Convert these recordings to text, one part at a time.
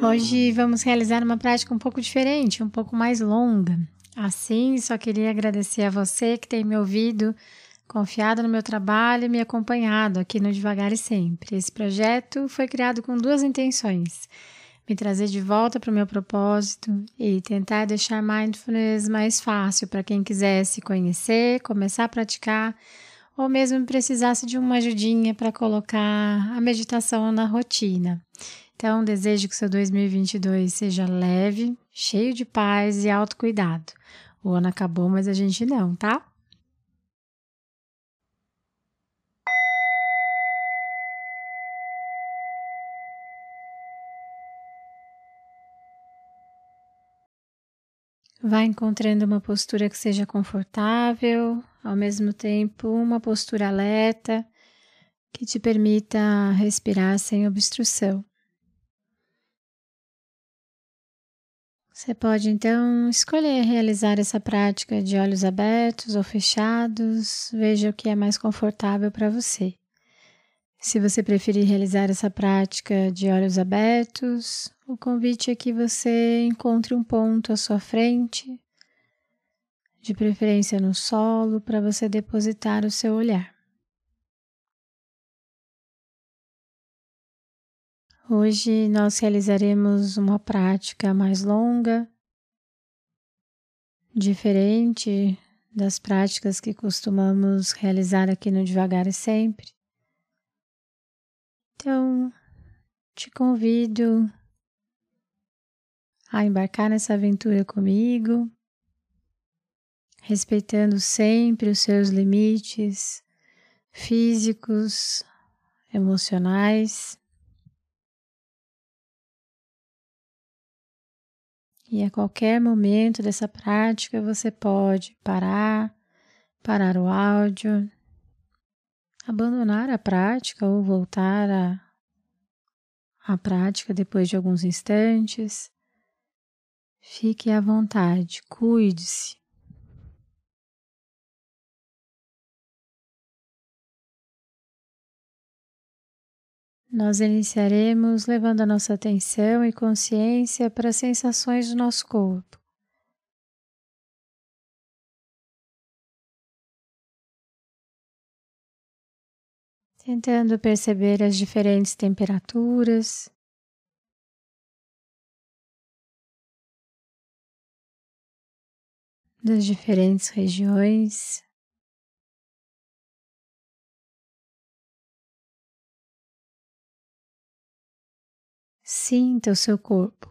Hoje vamos realizar uma prática um pouco diferente, um pouco mais longa. Assim, só queria agradecer a você que tem me ouvido, confiado no meu trabalho e me acompanhado aqui no Devagar e Sempre. Esse projeto foi criado com duas intenções: me trazer de volta para o meu propósito e tentar deixar mindfulness mais fácil para quem quisesse conhecer, começar a praticar ou mesmo precisasse de uma ajudinha para colocar a meditação na rotina. Então, desejo que seu 2022 seja leve, cheio de paz e autocuidado. O ano acabou, mas a gente não, tá? Vai encontrando uma postura que seja confortável, ao mesmo tempo uma postura alerta que te permita respirar sem obstrução. Você pode então escolher realizar essa prática de olhos abertos ou fechados, veja o que é mais confortável para você. Se você preferir realizar essa prática de olhos abertos, o convite é que você encontre um ponto à sua frente, de preferência no solo, para você depositar o seu olhar. Hoje nós realizaremos uma prática mais longa, diferente das práticas que costumamos realizar aqui no Devagar e Sempre. Então, te convido a embarcar nessa aventura comigo, respeitando sempre os seus limites físicos, emocionais. E a qualquer momento dessa prática você pode parar, parar o áudio, abandonar a prática ou voltar à, à prática depois de alguns instantes. Fique à vontade, cuide-se. Nós iniciaremos levando a nossa atenção e consciência para as sensações do nosso corpo. Tentando perceber as diferentes temperaturas, das diferentes regiões. Sinta o seu corpo.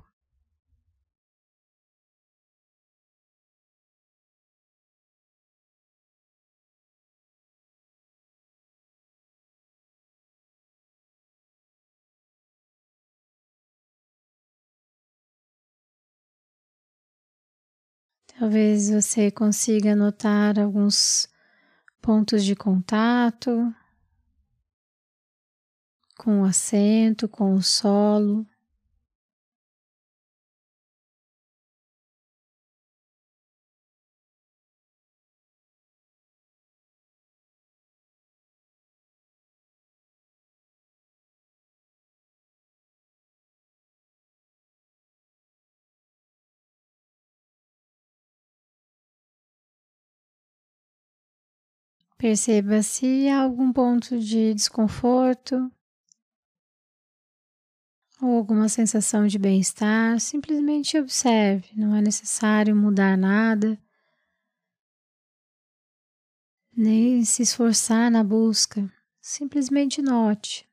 Talvez você consiga notar alguns pontos de contato com o assento, com o solo. Perceba se há algum ponto de desconforto ou alguma sensação de bem-estar. Simplesmente observe, não é necessário mudar nada, nem se esforçar na busca. Simplesmente note.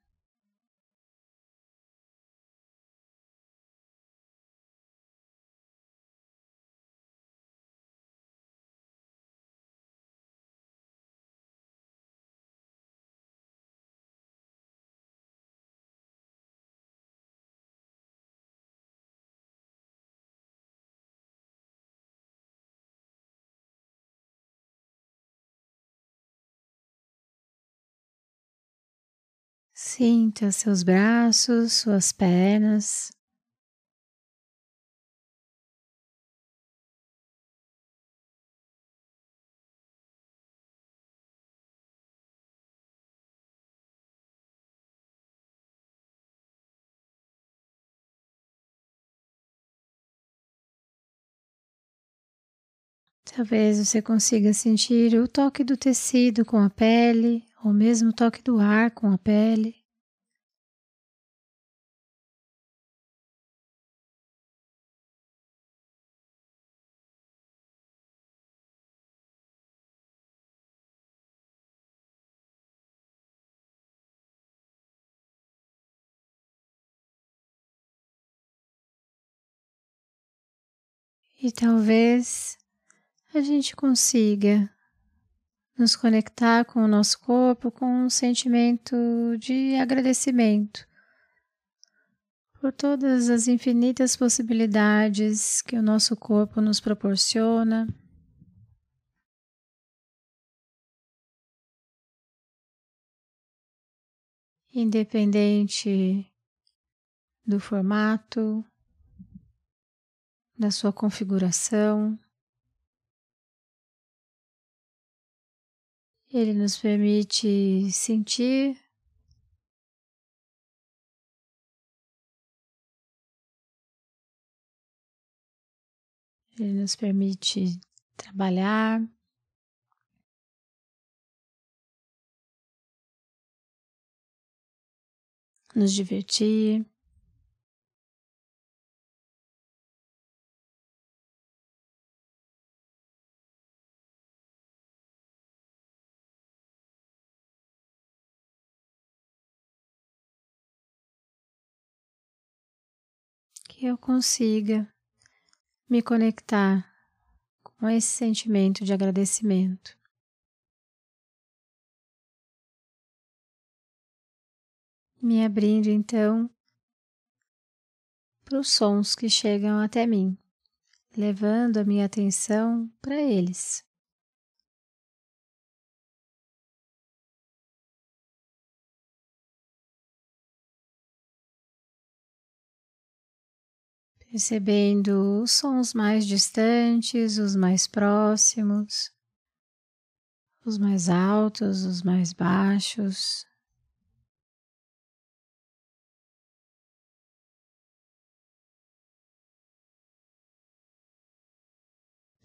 Sinta seus braços, suas pernas. Talvez você consiga sentir o toque do tecido com a pele, ou mesmo o toque do ar com a pele. E talvez a gente consiga nos conectar com o nosso corpo com um sentimento de agradecimento por todas as infinitas possibilidades que o nosso corpo nos proporciona. Independente do formato, da sua configuração. Ele nos permite sentir ele nos permite trabalhar. Nos divertir. Eu consiga me conectar com esse sentimento de agradecimento. Me abrindo então para os sons que chegam até mim, levando a minha atenção para eles. Percebendo os sons mais distantes, os mais próximos, os mais altos, os mais baixos.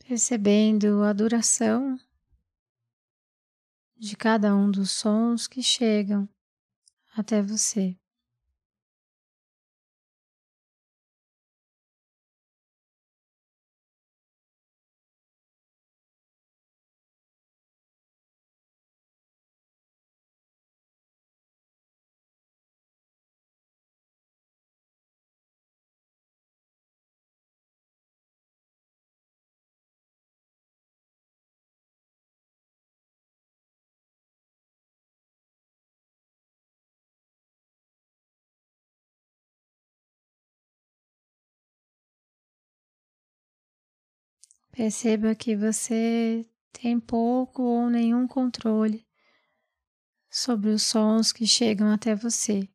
Percebendo a duração de cada um dos sons que chegam até você. Perceba que você tem pouco ou nenhum controle sobre os sons que chegam até você.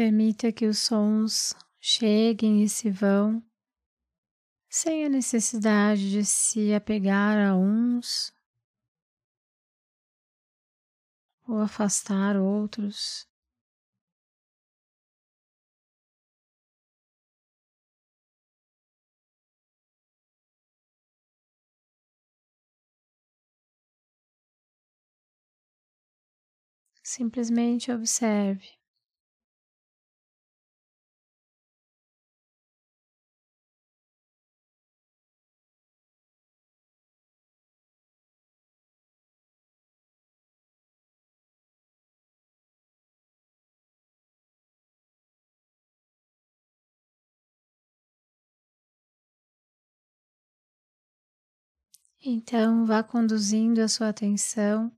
Permita que os sons cheguem e se vão, sem a necessidade de se apegar a uns ou afastar outros. Simplesmente observe. Então, vá conduzindo a sua atenção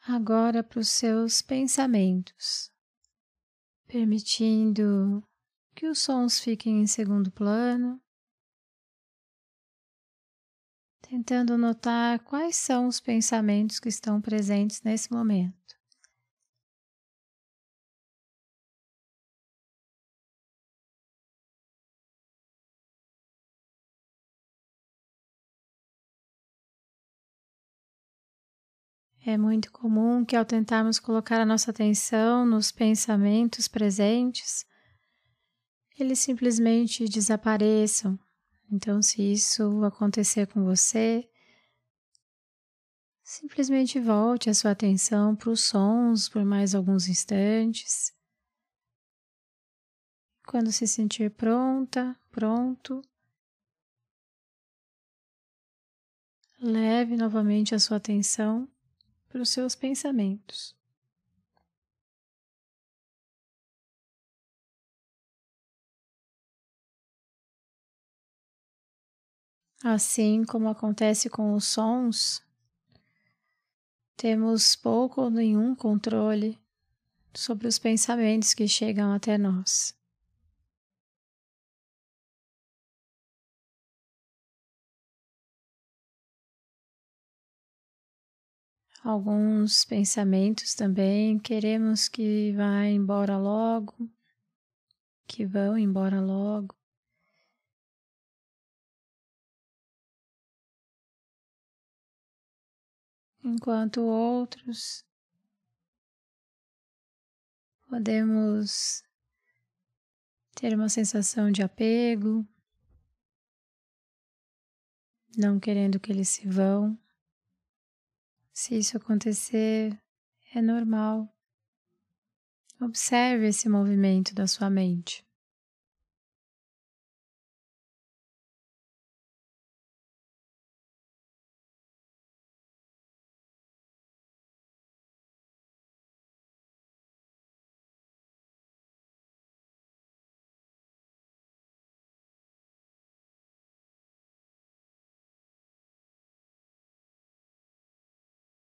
agora para os seus pensamentos, permitindo que os sons fiquem em segundo plano, tentando notar quais são os pensamentos que estão presentes nesse momento. É muito comum que, ao tentarmos colocar a nossa atenção nos pensamentos presentes, eles simplesmente desapareçam. Então, se isso acontecer com você, simplesmente volte a sua atenção para os sons por mais alguns instantes. Quando se sentir pronta, pronto, leve novamente a sua atenção para os seus pensamentos. Assim como acontece com os sons, temos pouco ou nenhum controle sobre os pensamentos que chegam até nós. Alguns pensamentos também queremos que vá embora logo, que vão embora logo. Enquanto outros podemos ter uma sensação de apego, não querendo que eles se vão. Se isso acontecer, é normal. Observe esse movimento da sua mente.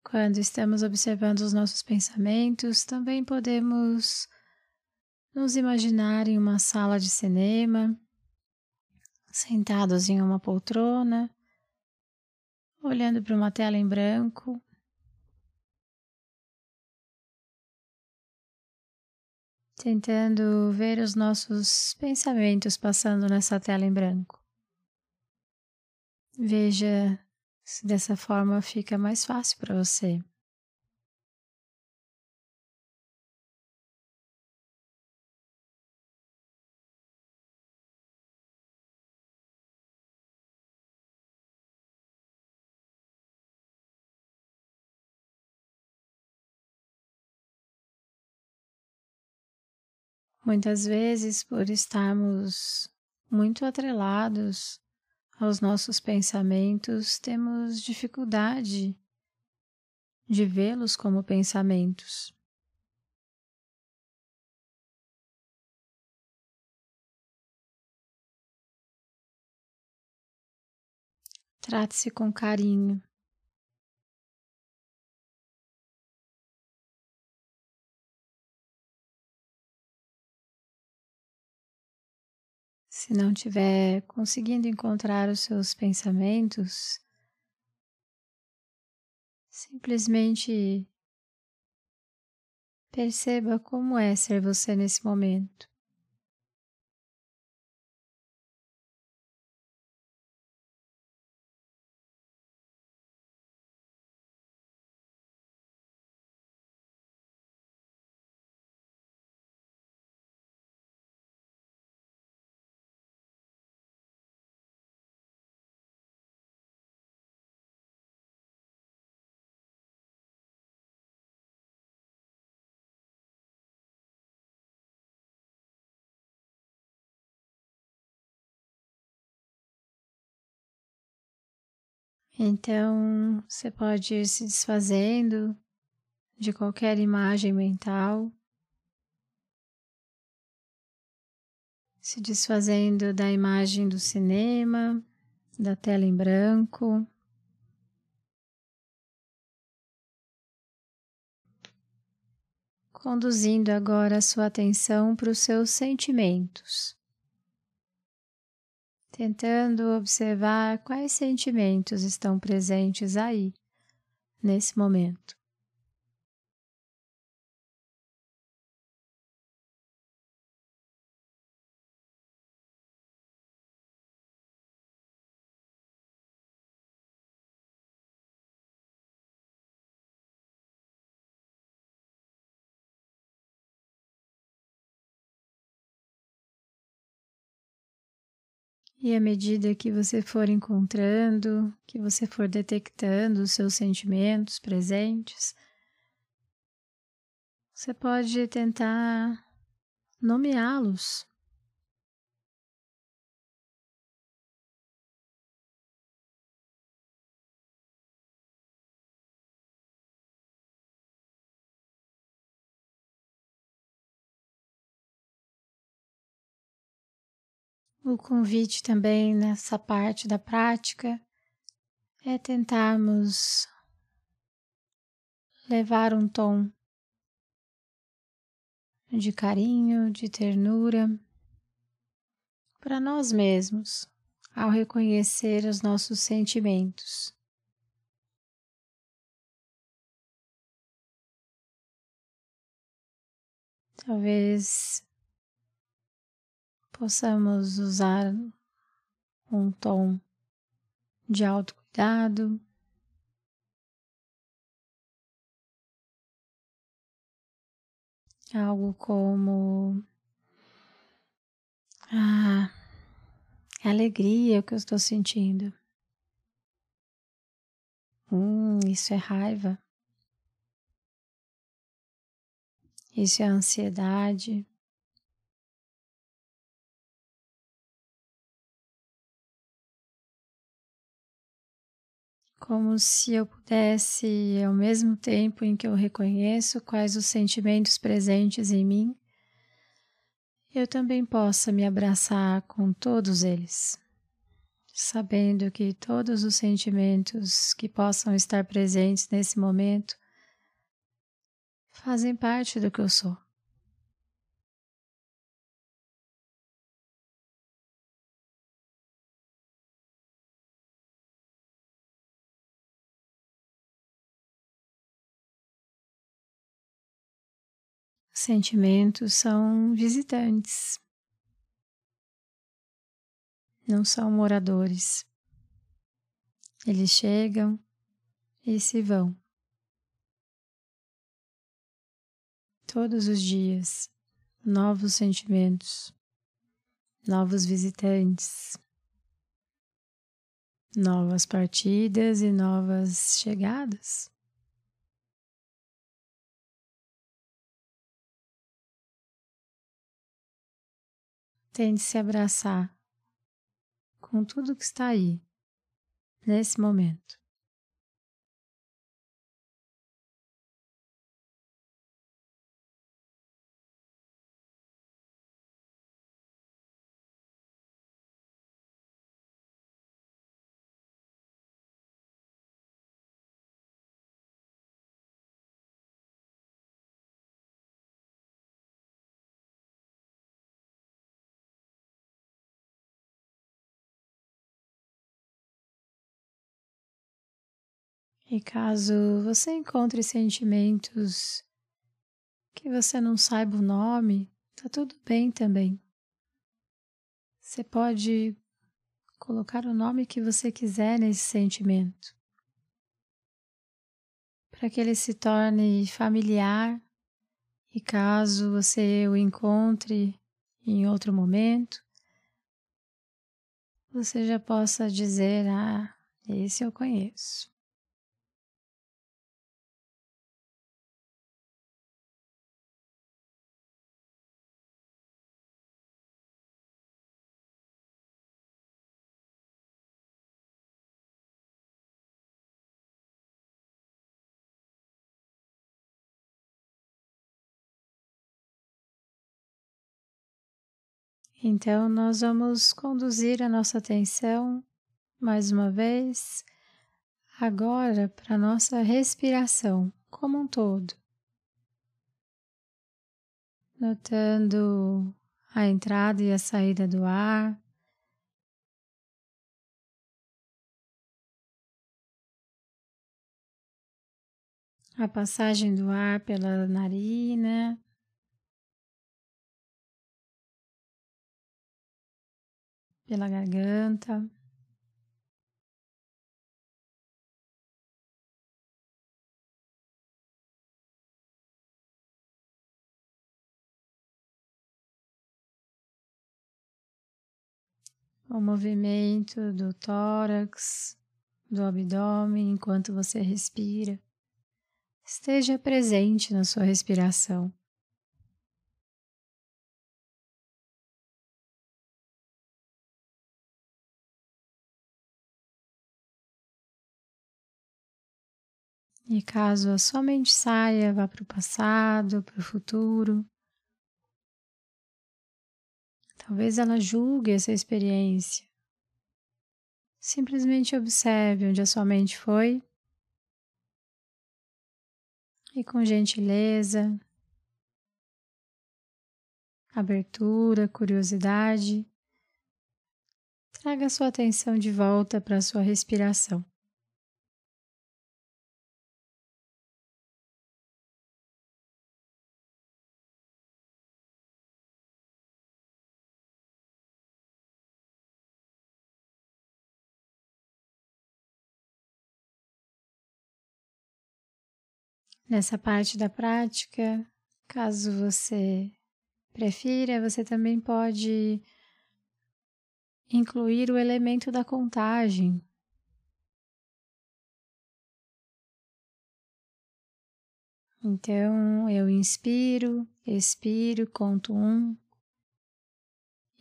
Quando estamos observando os nossos pensamentos, também podemos nos imaginar em uma sala de cinema, sentados em uma poltrona, olhando para uma tela em branco. Tentando ver os nossos pensamentos passando nessa tela em branco. Veja dessa forma fica mais fácil para você. Muitas vezes, por estarmos muito atrelados aos nossos pensamentos, temos dificuldade de vê-los como pensamentos. Trate-se com carinho. Se não estiver conseguindo encontrar os seus pensamentos, simplesmente perceba como é ser você nesse momento. Então, você pode ir se desfazendo de qualquer imagem mental, se desfazendo da imagem do cinema, da tela em branco. Conduzindo agora a sua atenção para os seus sentimentos, tentando observar quais sentimentos estão presentes aí, nesse momento. E à medida que você for encontrando, que você for detectando os seus sentimentos presentes, você pode tentar nomeá-los. O convite também nessa parte da prática é tentarmos levar um tom de carinho, de ternura para nós mesmos ao reconhecer os nossos sentimentos. Talvez possamos usar um tom de autocuidado. Algo como ah, alegria que eu estou sentindo. Hum, isso é raiva. Isso é ansiedade. Como se eu pudesse, ao mesmo tempo em que eu reconheço quais os sentimentos presentes em mim, eu também possa me abraçar com todos eles, sabendo que todos os sentimentos que possam estar presentes nesse momento fazem parte do que eu sou. Sentimentos são visitantes, não são moradores. Eles chegam e se vão. Todos os dias, novos sentimentos, novos visitantes, novas partidas e novas chegadas. Tente se abraçar com tudo que está aí, nesse momento. E caso você encontre sentimentos que você não saiba o nome, tá tudo bem também. Você pode colocar o nome que você quiser nesse sentimento, para que ele se torne familiar e caso você o encontre em outro momento, você já possa dizer: Ah, esse eu conheço. Então, nós vamos conduzir a nossa atenção mais uma vez, agora para a nossa respiração como um todo. Notando a entrada e a saída do ar. A passagem do ar pela narina, pela garganta. O movimento do tórax, do abdômen enquanto você respira. Esteja presente na sua respiração. E caso a sua mente saia, vá para o passado, para o futuro. Talvez ela julgue essa experiência. Simplesmente observe onde a sua mente foi e com gentileza, abertura, curiosidade, traga sua atenção de volta para a sua respiração. Nessa parte da prática, caso você prefira, você também pode incluir o elemento da contagem. Então, eu inspiro, expiro, conto um.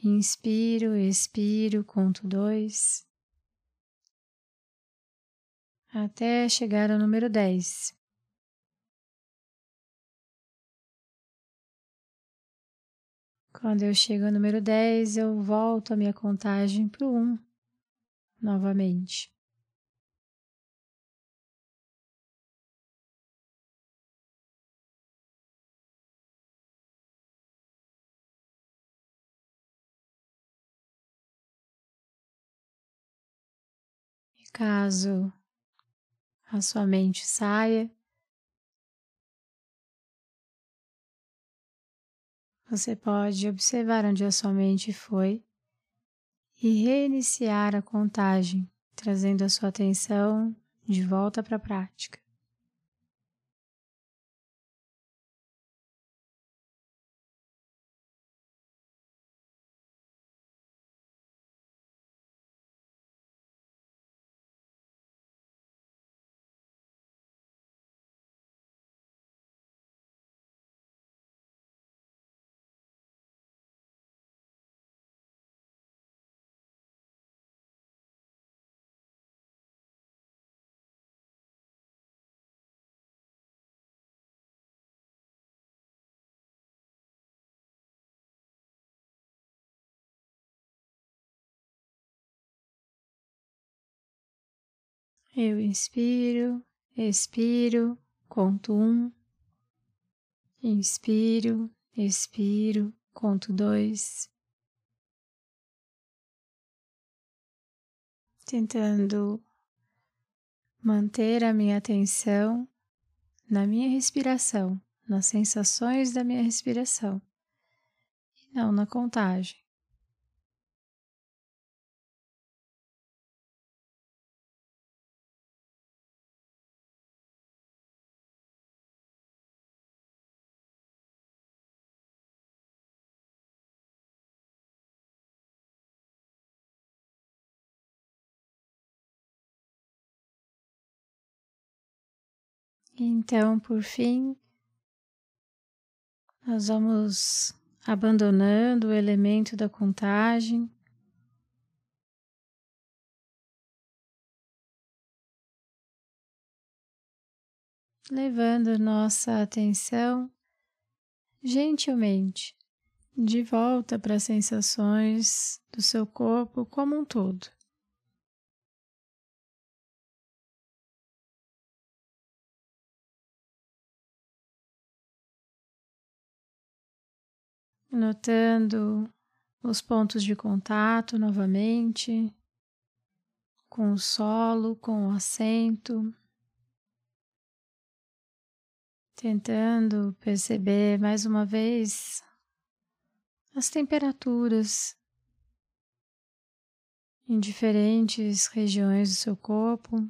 Inspiro, expiro, conto dois. Até chegar ao número dez. Quando eu chego ao número 10, eu volto a minha contagem para o 1 novamente. E caso a sua mente saia, Você pode observar onde a sua mente foi e reiniciar a contagem, trazendo a sua atenção de volta para a prática. Eu inspiro, expiro, conto um. Inspiro, expiro, conto dois. Tentando manter a minha atenção na minha respiração, nas sensações da minha respiração e não na contagem. Então, por fim, nós vamos abandonando o elemento da contagem. Levando nossa atenção gentilmente de volta para as sensações do seu corpo como um todo. Notando os pontos de contato novamente com o solo, com o assento, tentando perceber mais uma vez as temperaturas em diferentes regiões do seu corpo.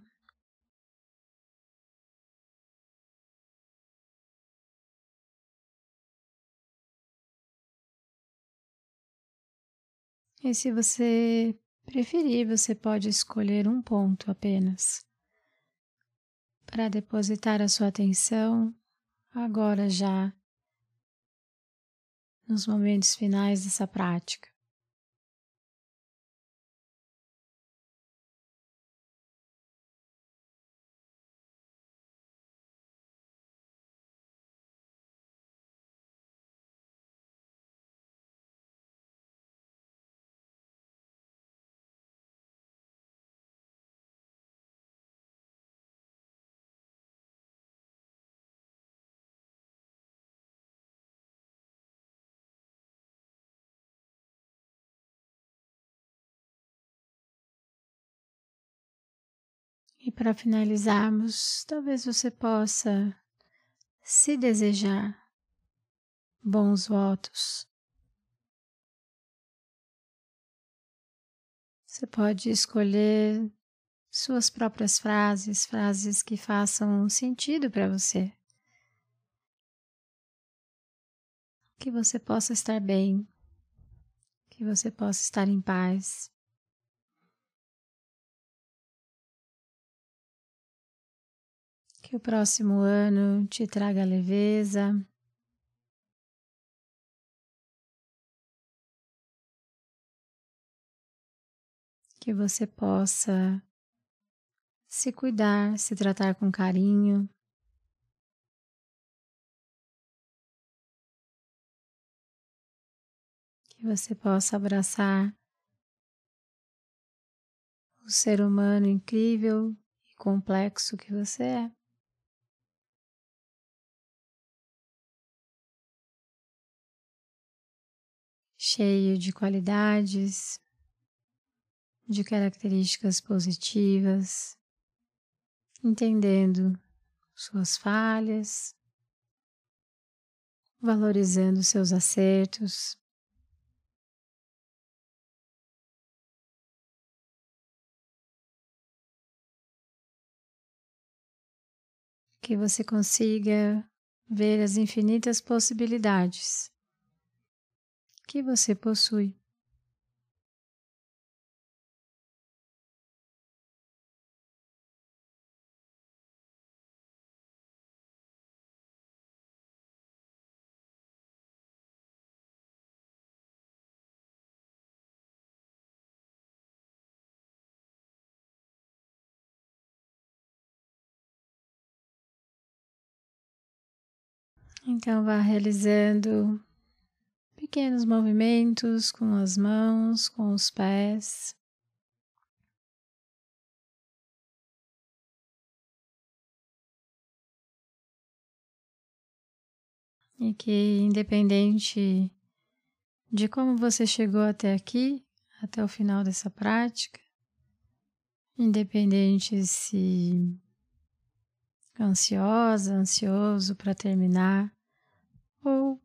E se você preferir, você pode escolher um ponto apenas para depositar a sua atenção agora já nos momentos finais dessa prática. Para finalizarmos, talvez você possa se desejar bons votos. Você pode escolher suas próprias frases, frases que façam sentido para você. Que você possa estar bem, que você possa estar em paz. Que o próximo ano te traga leveza, que você possa se cuidar, se tratar com carinho. Que você possa abraçar o ser humano incrível e complexo que você é. Cheio de qualidades, de características positivas, entendendo suas falhas, valorizando seus acertos. Que você consiga ver as infinitas possibilidades que você possui. Então, vá realizando pequenos movimentos com as mãos, com os pés. E que, independente de como você chegou até aqui, até o final dessa prática, independente se ansiosa, ansioso para terminar, ou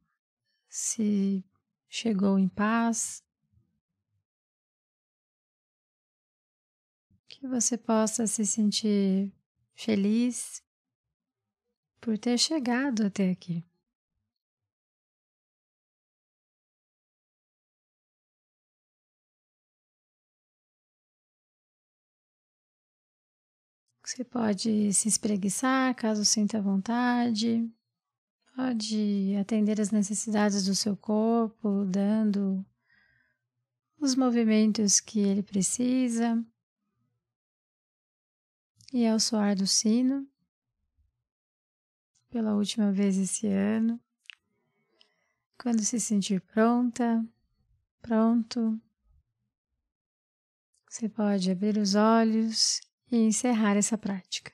se chegou em paz, que você possa se sentir feliz por ter chegado até aqui. Você pode se espreguiçar caso sinta vontade. Pode atender as necessidades do seu corpo, dando os movimentos que ele precisa. E ao soar do sino, pela última vez esse ano, quando se sentir pronta, pronto, você pode abrir os olhos e encerrar essa prática.